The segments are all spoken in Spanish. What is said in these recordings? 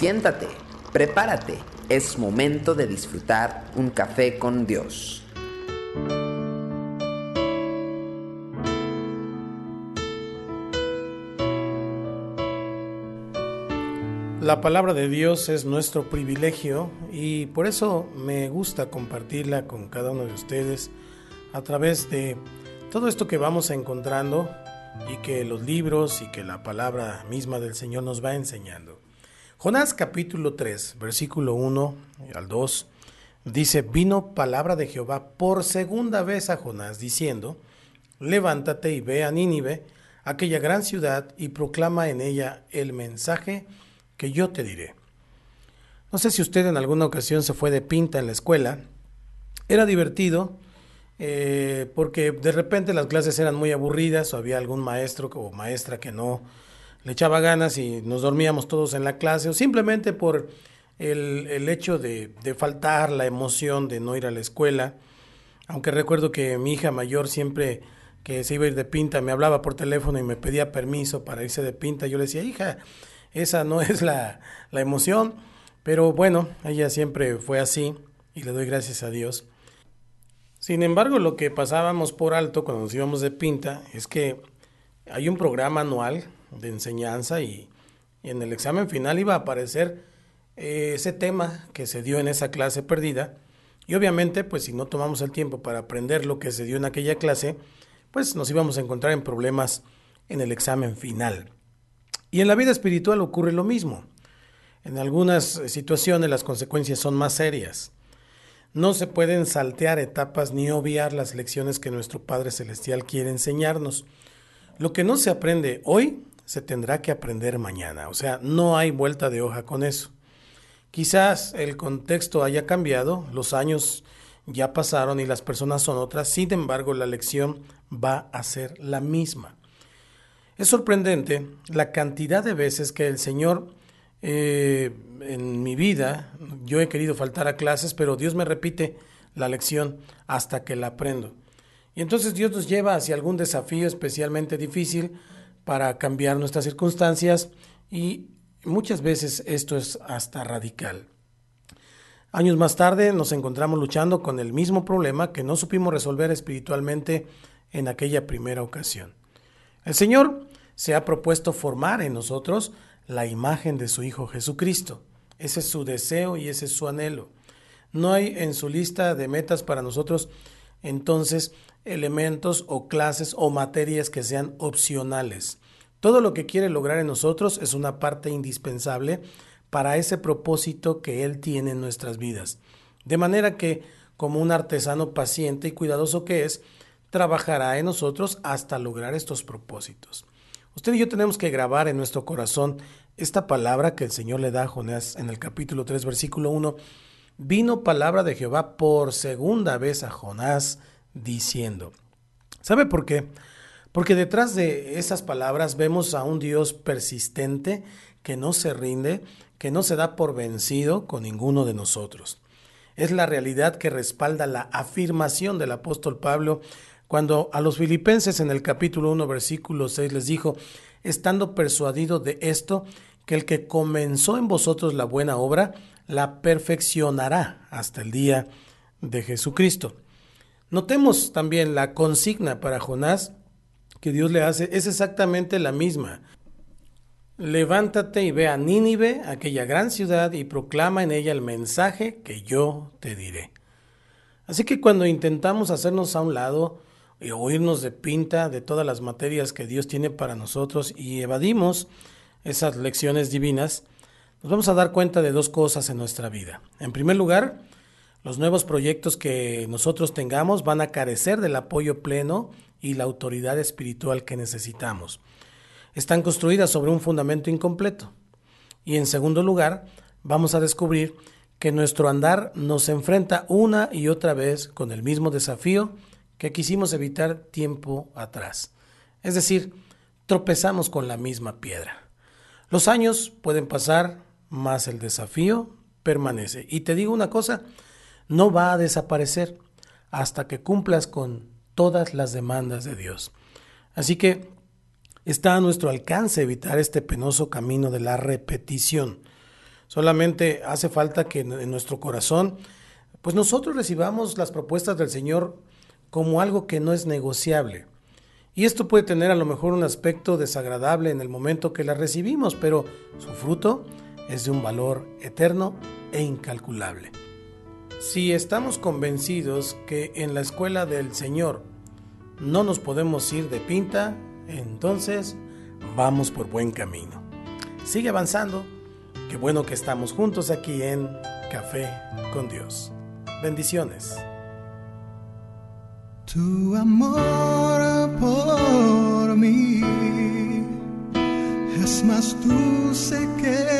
Siéntate, prepárate, es momento de disfrutar un café con Dios. La palabra de Dios es nuestro privilegio y por eso me gusta compartirla con cada uno de ustedes a través de todo esto que vamos encontrando y que los libros y que la palabra misma del Señor nos va enseñando. Jonás capítulo 3, versículo 1 al 2, dice, vino palabra de Jehová por segunda vez a Jonás, diciendo, levántate y ve a Nínive, aquella gran ciudad, y proclama en ella el mensaje que yo te diré. No sé si usted en alguna ocasión se fue de pinta en la escuela. Era divertido eh, porque de repente las clases eran muy aburridas o había algún maestro o maestra que no le echaba ganas y nos dormíamos todos en la clase o simplemente por el, el hecho de, de faltar la emoción de no ir a la escuela. Aunque recuerdo que mi hija mayor siempre que se iba a ir de pinta me hablaba por teléfono y me pedía permiso para irse de pinta. Yo le decía, hija, esa no es la, la emoción, pero bueno, ella siempre fue así y le doy gracias a Dios. Sin embargo, lo que pasábamos por alto cuando nos íbamos de pinta es que hay un programa anual de enseñanza y, en el examen final iba a aparecer eh, ese tema que se dio en esa clase perdida y obviamente pues si no tomamos el tiempo para aprender lo que se dio en aquella clase, pues nos íbamos a encontrar en problemas en el examen final. Y en la vida espiritual ocurre lo mismo. En algunas situaciones las consecuencias son más serias. No se pueden saltear etapas ni obviar las lecciones que nuestro Padre Celestial quiere enseñarnos. Lo que no se aprende hoy se tendrá que aprender mañana. O sea, no hay vuelta de hoja con eso. Quizás el contexto haya cambiado, los años ya pasaron y las personas son otras, sin embargo la lección va a ser la misma. Es sorprendente la cantidad de veces que el Señor eh, en mi vida, yo he querido faltar a clases, pero Dios me repite la lección hasta que la aprendo. Y entonces Dios nos lleva hacia algún desafío especialmente difícil para cambiar nuestras circunstancias y muchas veces esto es hasta radical. Años más tarde nos encontramos luchando con el mismo problema que no supimos resolver espiritualmente en aquella primera ocasión. El Señor se ha propuesto formar en nosotros la imagen de su Hijo Jesucristo. Ese es su deseo y ese es su anhelo. No hay en su lista de metas para nosotros entonces elementos o clases o materias que sean opcionales. Todo lo que quiere lograr en nosotros es una parte indispensable para ese propósito que Él tiene en nuestras vidas. De manera que, como un artesano paciente y cuidadoso que es, trabajará en nosotros hasta lograr estos propósitos. Usted y yo tenemos que grabar en nuestro corazón esta palabra que el Señor le da a Jonás en el capítulo 3, versículo 1. Vino palabra de Jehová por segunda vez a Jonás diciendo. ¿Sabe por qué? Porque detrás de esas palabras vemos a un Dios persistente que no se rinde, que no se da por vencido con ninguno de nosotros. Es la realidad que respalda la afirmación del apóstol Pablo cuando a los filipenses en el capítulo 1, versículo 6 les dijo, estando persuadido de esto, que el que comenzó en vosotros la buena obra, la perfeccionará hasta el día de Jesucristo. Notemos también la consigna para Jonás que Dios le hace, es exactamente la misma. Levántate y ve a Nínive, aquella gran ciudad, y proclama en ella el mensaje que yo te diré. Así que cuando intentamos hacernos a un lado, y oírnos de pinta de todas las materias que Dios tiene para nosotros y evadimos esas lecciones divinas, nos vamos a dar cuenta de dos cosas en nuestra vida. En primer lugar, los nuevos proyectos que nosotros tengamos van a carecer del apoyo pleno y la autoridad espiritual que necesitamos. Están construidas sobre un fundamento incompleto. Y en segundo lugar, vamos a descubrir que nuestro andar nos enfrenta una y otra vez con el mismo desafío que quisimos evitar tiempo atrás. Es decir, tropezamos con la misma piedra. Los años pueden pasar, más el desafío permanece. Y te digo una cosa, no va a desaparecer hasta que cumplas con todas las demandas de Dios. Así que está a nuestro alcance evitar este penoso camino de la repetición. Solamente hace falta que en nuestro corazón, pues nosotros recibamos las propuestas del Señor como algo que no es negociable. Y esto puede tener a lo mejor un aspecto desagradable en el momento que la recibimos, pero su fruto es de un valor eterno e incalculable. Si estamos convencidos que en la escuela del Señor no nos podemos ir de pinta, entonces vamos por buen camino. Sigue avanzando. Qué bueno que estamos juntos aquí en Café con Dios. Bendiciones. Tu amor por mí. Es más dulce que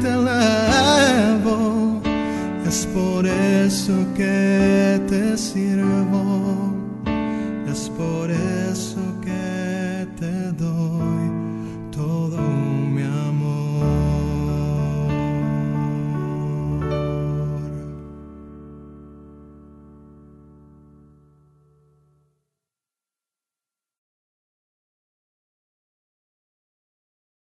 te elevo, es por eso que te sirvo, es por eso que te doy.